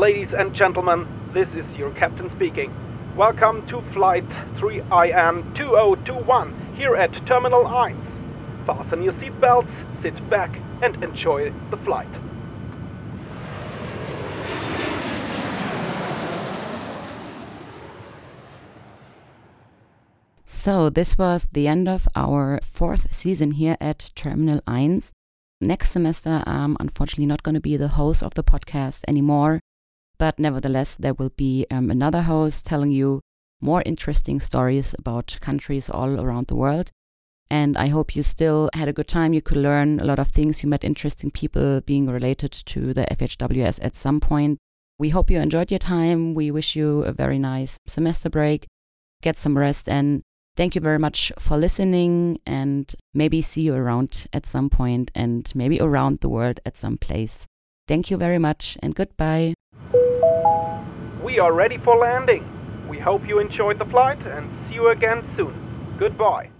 Ladies and gentlemen, this is your captain speaking. Welcome to Flight 3IN 2021 here at Terminal 1. Fasten your seatbelts, sit back, and enjoy the flight. So, this was the end of our fourth season here at Terminal 1. Next semester, I'm unfortunately not going to be the host of the podcast anymore, but nevertheless, there will be um, another host telling you more interesting stories about countries all around the world. And I hope you still had a good time. You could learn a lot of things. You met interesting people being related to the FHWS at some point. We hope you enjoyed your time. We wish you a very nice semester break. Get some rest and Thank you very much for listening and maybe see you around at some point and maybe around the world at some place. Thank you very much and goodbye. Are ready for landing. We hope you enjoyed the flight and see you again soon. Goodbye.